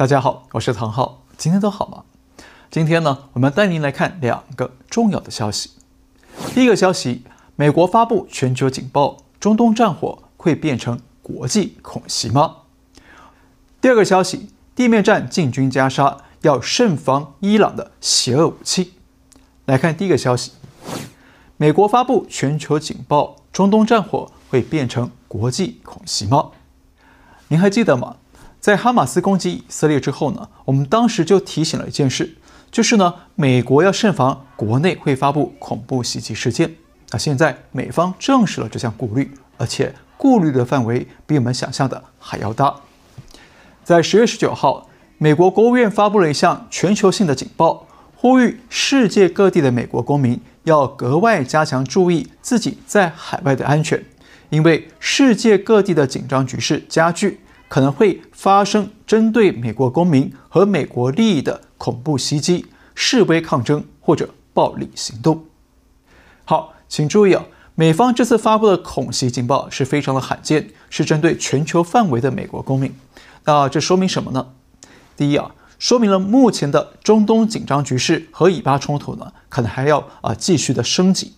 大家好，我是唐浩，今天都好吗？今天呢，我们带您来看两个重要的消息。第一个消息，美国发布全球警报，中东战火会变成国际恐袭吗？第二个消息，地面战进军加沙，要慎防伊朗的邪恶武器。来看第一个消息，美国发布全球警报，中东战火会变成国际恐袭吗？您还记得吗？在哈马斯攻击以色列之后呢，我们当时就提醒了一件事，就是呢，美国要慎防国内会发布恐怖袭击事件。那现在美方证实了这项顾虑，而且顾虑的范围比我们想象的还要大。在十月十九号，美国国务院发布了一项全球性的警报，呼吁世界各地的美国公民要格外加强注意自己在海外的安全，因为世界各地的紧张局势加剧。可能会发生针对美国公民和美国利益的恐怖袭击、示威抗争或者暴力行动。好，请注意啊，美方这次发布的恐袭警报是非常的罕见，是针对全球范围的美国公民。那这说明什么呢？第一啊，说明了目前的中东紧张局势和以巴冲突呢，可能还要啊继续的升级。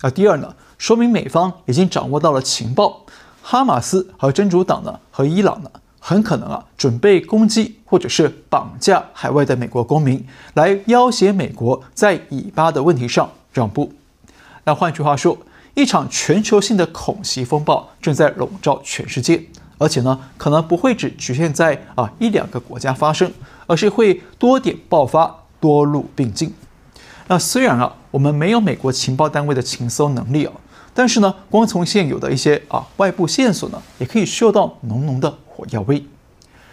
那第二呢，说明美方已经掌握到了情报。哈马斯和真主党呢，和伊朗呢，很可能啊，准备攻击或者是绑架海外的美国公民，来要挟美国在以巴的问题上让步。那换句话说，一场全球性的恐袭风暴正在笼罩全世界，而且呢，可能不会只局限在啊一两个国家发生，而是会多点爆发，多路并进。那虽然啊，我们没有美国情报单位的情搜能力啊。但是呢，光从现有的一些啊外部线索呢，也可以嗅到浓浓的火药味。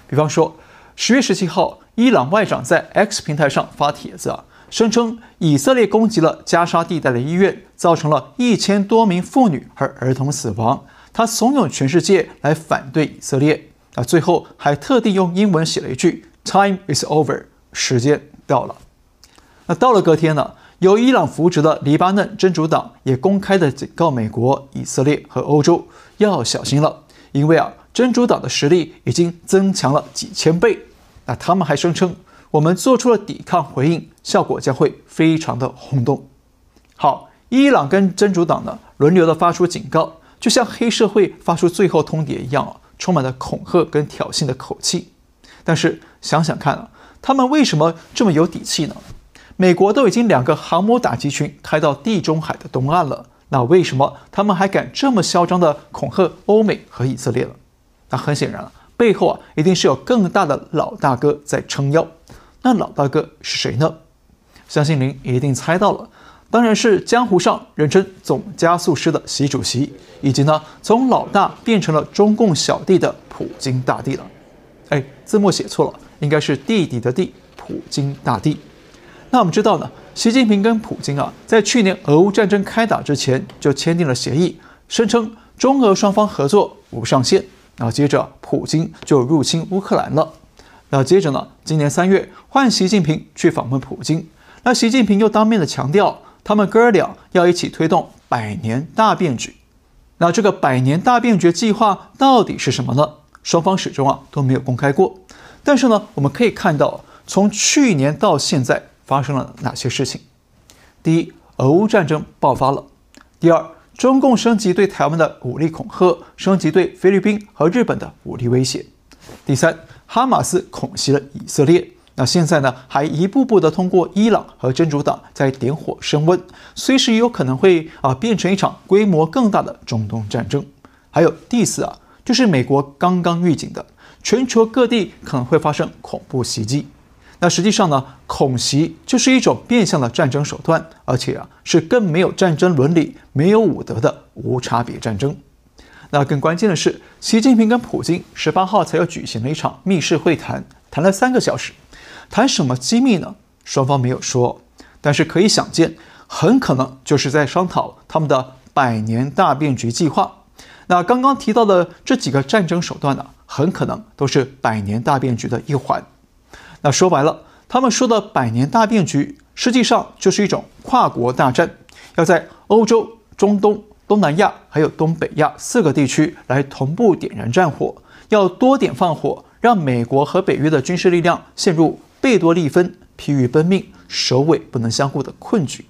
比方说，十月十七号，伊朗外长在 X 平台上发帖子啊，声称以色列攻击了加沙地带的医院，造成了一千多名妇女和儿童死亡。他怂恿全世界来反对以色列啊，最后还特地用英文写了一句 “Time is over”，时间到了。那到了隔天呢？由伊朗扶植的黎巴嫩真主党也公开的警告美国、以色列和欧洲要小心了，因为啊，真主党的实力已经增强了几千倍。那他们还声称，我们做出了抵抗回应，效果将会非常的轰动。好，伊朗跟真主党呢轮流的发出警告，就像黑社会发出最后通牒一样啊，充满了恐吓跟挑衅的口气。但是想想看啊，他们为什么这么有底气呢？美国都已经两个航母打击群开到地中海的东岸了，那为什么他们还敢这么嚣张的恐吓欧美和以色列了？那很显然了，背后啊一定是有更大的老大哥在撑腰。那老大哥是谁呢？相信您一定猜到了，当然是江湖上人称总加速师的习主席，以及呢从老大变成了中共小弟的普京大帝了。哎，字幕写错了，应该是弟弟的弟，普京大帝。那我们知道呢，习近平跟普京啊，在去年俄乌战争开打之前就签订了协议，声称中俄双方合作无上限。然后接着普京就入侵乌克兰了。那接着呢，今年三月换习近平去访问普京，那习近平又当面的强调，他们哥俩要一起推动百年大变局。那这个百年大变局计划到底是什么呢？双方始终啊都没有公开过。但是呢，我们可以看到，从去年到现在。发生了哪些事情？第一，俄乌战争爆发了；第二，中共升级对台湾的武力恐吓，升级对菲律宾和日本的武力威胁；第三，哈马斯恐袭了以色列。那现在呢，还一步步的通过伊朗和真主党在点火升温，随时有可能会啊变成一场规模更大的中东战争。还有第四啊，就是美国刚刚预警的，全球各地可能会发生恐怖袭击。那实际上呢，恐袭就是一种变相的战争手段，而且啊是更没有战争伦理、没有武德的无差别战争。那更关键的是，习近平跟普京十八号才又举行了一场密室会谈，谈了三个小时，谈什么机密呢？双方没有说，但是可以想见，很可能就是在商讨他们的百年大变局计划。那刚刚提到的这几个战争手段呢，很可能都是百年大变局的一环。那说白了，他们说的百年大变局，实际上就是一种跨国大战，要在欧洲、中东、东南亚还有东北亚四个地区来同步点燃战火，要多点放火，让美国和北约的军事力量陷入贝多利分、疲于奔命、首尾不能相顾的困局。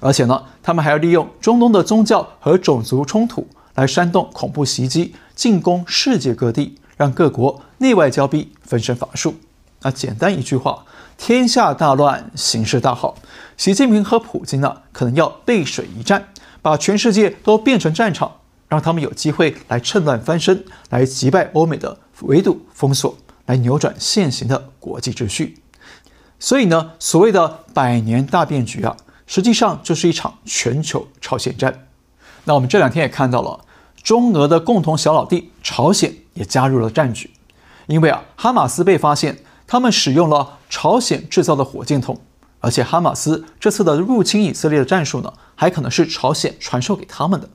而且呢，他们还要利用中东的宗教和种族冲突来煽动恐怖袭击，进攻世界各地，让各国内外交逼，分身乏术。那简单一句话，天下大乱，形势大好。习近平和普京呢，可能要背水一战，把全世界都变成战场，让他们有机会来趁乱翻身，来击败欧美的围堵封锁，来扭转现行的国际秩序。所以呢，所谓的百年大变局啊。实际上就是一场全球朝鲜战。那我们这两天也看到了，中俄的共同小老弟朝鲜也加入了战局。因为啊，哈马斯被发现他们使用了朝鲜制造的火箭筒，而且哈马斯这次的入侵以色列的战术呢，还可能是朝鲜传授给他们的。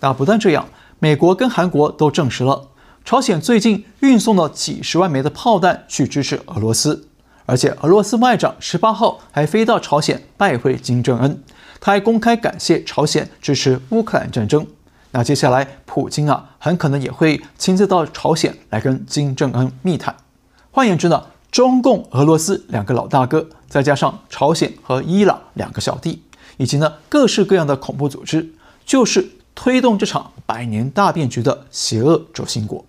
那不但这样，美国跟韩国都证实了，朝鲜最近运送了几十万枚的炮弹去支持俄罗斯。而且，俄罗斯外长十八号还飞到朝鲜拜会金正恩，他还公开感谢朝鲜支持乌克兰战争。那接下来，普京啊，很可能也会亲自到朝鲜来跟金正恩密谈。换言之呢，中共、俄罗斯两个老大哥，再加上朝鲜和伊朗两个小弟，以及呢各式各样的恐怖组织，就是推动这场百年大变局的邪恶轴心国。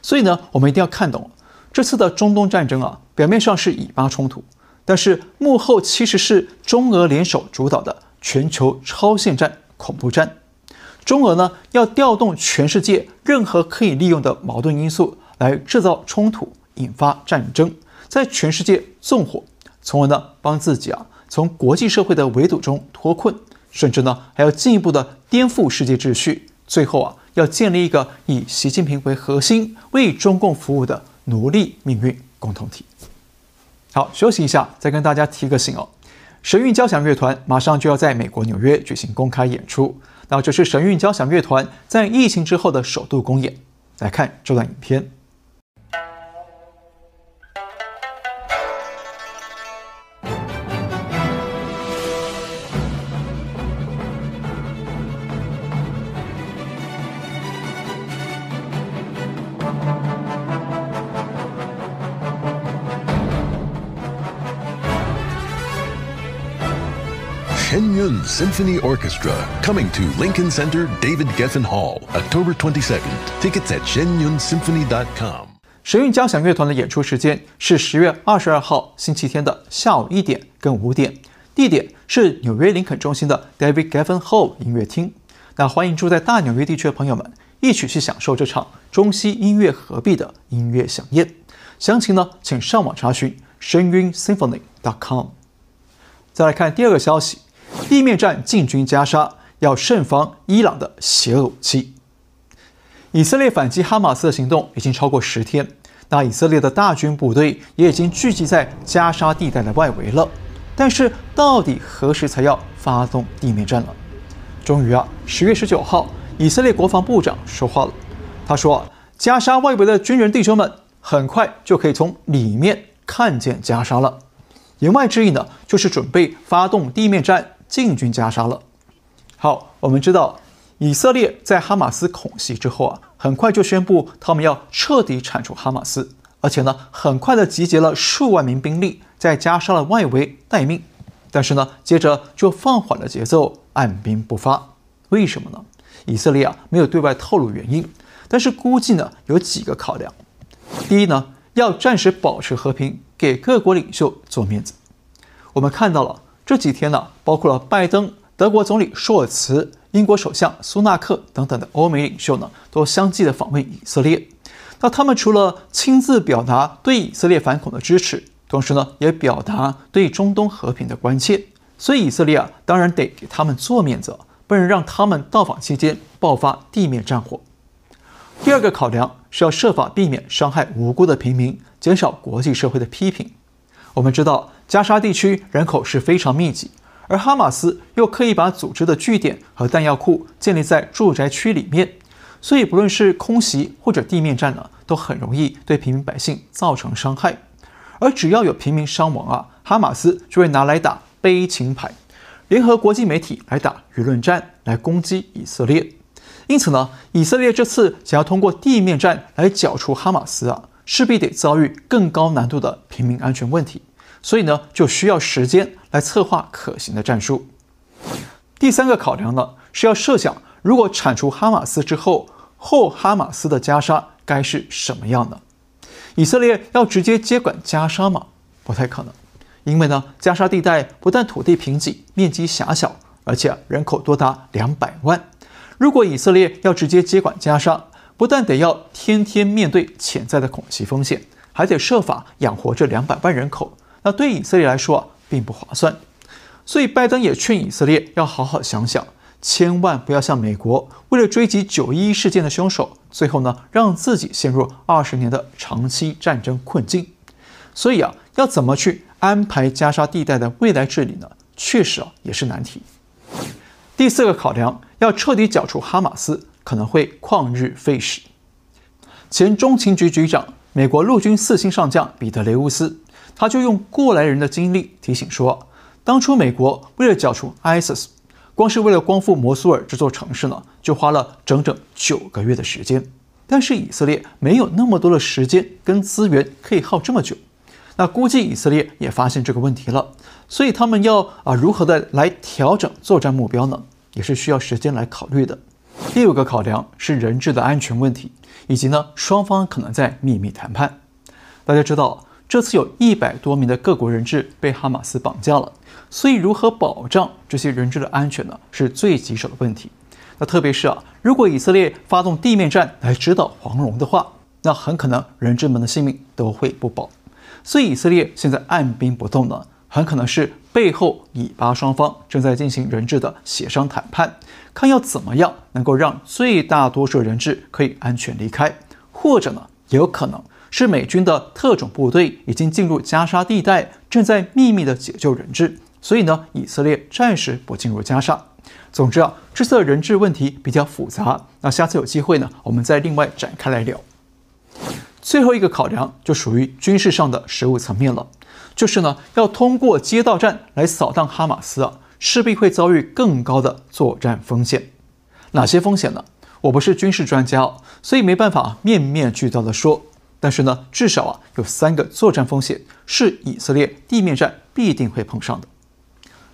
所以呢，我们一定要看懂。这次的中东战争啊，表面上是以巴冲突，但是幕后其实是中俄联手主导的全球超限战、恐怖战。中俄呢，要调动全世界任何可以利用的矛盾因素来制造冲突、引发战争，在全世界纵火，从而呢帮自己啊从国际社会的围堵中脱困，甚至呢还要进一步的颠覆世界秩序，最后啊要建立一个以习近平为核心、为中共服务的。奴隶命运共同体。好，休息一下，再跟大家提个醒哦。神韵交响乐团马上就要在美国纽约举行公开演出，那这是神韵交响乐团在疫情之后的首度公演。来看这段影片。Shenyun Symphony Orchestra coming to Lincoln Center David Geffen Hall October 22nd. Tickets at shenyunsymphony.com. 神韵交响乐团的演出时间是十月二十二号星期天的下午一点跟五点，地点是纽约林肯中心的 David Geffen Hall 音乐厅。那欢迎住在大纽约地区的朋友们 一起去享受这场中西音乐合璧的音乐饗宴。详情呢，请上网查询 shenyunsymphony.com。再来看第二个消息。地面战进军加沙，要慎防伊朗的邪恶武器。以色列反击哈马斯的行动已经超过十天，那以色列的大军部队也已经聚集在加沙地带的外围了。但是，到底何时才要发动地面战呢？终于啊，十月十九号，以色列国防部长说话了。他说：“加沙外围的军人弟兄们，很快就可以从里面看见加沙了。”言外之意呢，就是准备发动地面战。进军加沙了。好，我们知道以色列在哈马斯恐袭之后啊，很快就宣布他们要彻底铲除哈马斯，而且呢，很快的集结了数万名兵力在加沙的外围待命。但是呢，接着就放缓了节奏，按兵不发。为什么呢？以色列啊没有对外透露原因，但是估计呢有几个考量。第一呢，要暂时保持和平，给各国领袖做面子。我们看到了。这几天呢，包括了拜登、德国总理舒尔茨、英国首相苏纳克等等的欧美领袖呢，都相继的访问以色列。那他们除了亲自表达对以色列反恐的支持，同时呢，也表达对中东和平的关切。所以以色列啊，当然得给他们做面子，不能让他们到访期间爆发地面战火。第二个考量是要设法避免伤害无辜的平民，减少国际社会的批评。我们知道。加沙地区人口是非常密集，而哈马斯又刻意把组织的据点和弹药库建立在住宅区里面，所以不论是空袭或者地面战呢，都很容易对平民百姓造成伤害。而只要有平民伤亡啊，哈马斯就会拿来打悲情牌，联合国际媒体来打舆论战，来攻击以色列。因此呢，以色列这次想要通过地面战来剿除哈马斯啊，势必得遭遇更高难度的平民安全问题，所以呢，就需要时间来策划可行的战术。第三个考量呢，是要设想如果铲除哈马斯之后，后哈马斯的加沙该是什么样的？以色列要直接接管加沙吗？不太可能，因为呢，加沙地带不但土地贫瘠、面积狭小，而且人口多达两百万。如果以色列要直接接管加沙，不但得要天天面对潜在的恐袭风险，还得设法养活这两百万人口，那对以色列来说啊，并不划算。所以拜登也劝以色列要好好想想，千万不要像美国为了追击九一一事件的凶手，最后呢，让自己陷入二十年的长期战争困境。所以啊，要怎么去安排加沙地带的未来治理呢？确实啊，也是难题。第四个考量，要彻底剿除哈马斯，可能会旷日费时。前中情局局长、美国陆军四星上将彼得雷乌斯，他就用过来人的经历提醒说，当初美国为了剿除 ISIS，光是为了光复摩苏尔这座城市呢，就花了整整九个月的时间。但是以色列没有那么多的时间跟资源可以耗这么久。那估计以色列也发现这个问题了，所以他们要啊如何的来调整作战目标呢？也是需要时间来考虑的。第五个考量是人质的安全问题，以及呢双方可能在秘密谈判。大家知道，这次有一百多名的各国人质被哈马斯绑架了，所以如何保障这些人质的安全呢？是最棘手的问题。那特别是啊，如果以色列发动地面战来指导黄龙的话，那很可能人质们的性命都会不保。所以以色列现在按兵不动呢，很可能是背后以巴双方正在进行人质的协商谈判，看要怎么样能够让最大多数人质可以安全离开，或者呢，也有可能是美军的特种部队已经进入加沙地带，正在秘密的解救人质，所以呢，以色列暂时不进入加沙。总之啊，这次的人质问题比较复杂，那下次有机会呢，我们再另外展开来聊。最后一个考量就属于军事上的实物层面了，就是呢，要通过街道战来扫荡哈马斯啊，势必会遭遇更高的作战风险。哪些风险呢？我不是军事专家，所以没办法面面俱到的说。但是呢，至少啊，有三个作战风险是以色列地面战必定会碰上的。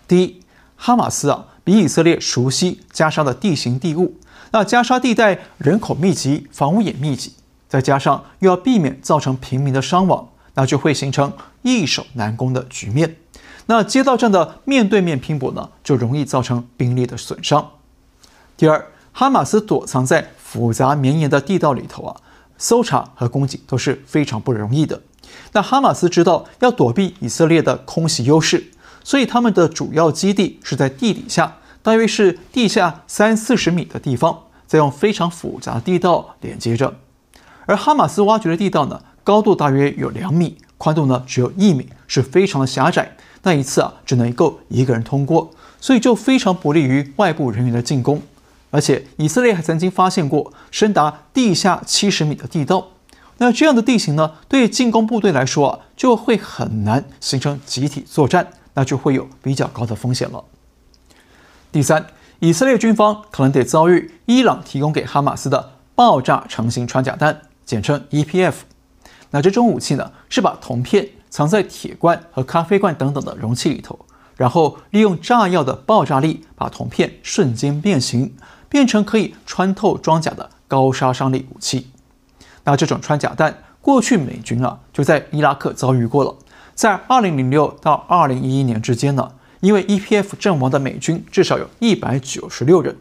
第一，哈马斯啊，比以色列熟悉加沙的地形地物，那加沙地带人口密集，房屋也密集。再加上又要避免造成平民的伤亡，那就会形成易守难攻的局面。那街道战的面对面拼搏呢，就容易造成兵力的损伤。第二，哈马斯躲藏在复杂绵延的地道里头啊，搜查和攻击都是非常不容易的。那哈马斯知道要躲避以色列的空袭优势，所以他们的主要基地是在地底下，大约是地下三四十米的地方，再用非常复杂地道连接着。而哈马斯挖掘的地道呢，高度大约有两米，宽度呢只有一米，是非常的狭窄。那一次啊，只能够一个人通过，所以就非常不利于外部人员的进攻。而且以色列还曾经发现过深达地下七十米的地道。那这样的地形呢，对进攻部队来说啊，就会很难形成集体作战，那就会有比较高的风险了。第三，以色列军方可能得遭遇伊朗提供给哈马斯的爆炸成型穿甲弹。简称 EPF，那这种武器呢，是把铜片藏在铁罐和咖啡罐等等的容器里头，然后利用炸药的爆炸力把铜片瞬间变形，变成可以穿透装甲的高杀伤力武器。那这种穿甲弹，过去美军啊就在伊拉克遭遇过了，在2006到2011年之间呢，因为 EPF 阵亡的美军至少有一百九十六人，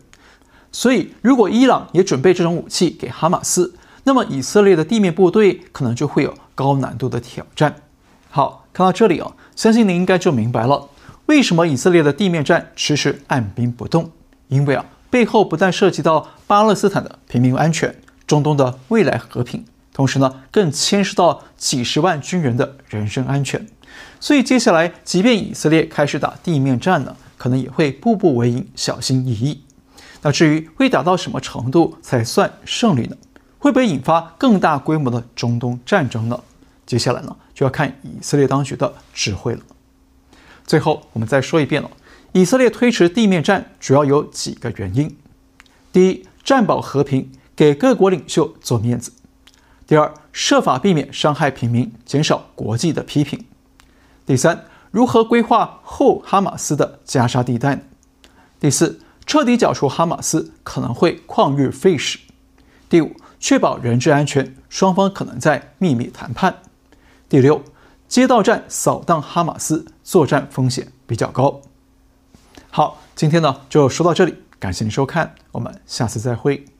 所以如果伊朗也准备这种武器给哈马斯。那么以色列的地面部队可能就会有高难度的挑战。好，看到这里啊，相信您应该就明白了，为什么以色列的地面战迟迟按兵不动？因为啊，背后不但涉及到巴勒斯坦的平民安全、中东的未来和平，同时呢，更牵涉到几十万军人的人身安全。所以接下来，即便以色列开始打地面战呢，可能也会步步为营，小心翼翼。那至于会打到什么程度才算胜利呢？会不会引发更大规模的中东战争呢？接下来呢，就要看以色列当局的智慧了。最后，我们再说一遍了，以色列推迟地面战主要有几个原因：第一，战保和平，给各国领袖做面子；第二，设法避免伤害平民，减少国际的批评。第三，如何规划后哈马斯的加沙地带？第四，彻底剿除哈马斯可能会旷日费时。第五，确保人质安全，双方可能在秘密谈判。第六，街道战扫荡哈马斯，作战风险比较高。好，今天呢就说到这里，感谢您收看，我们下次再会。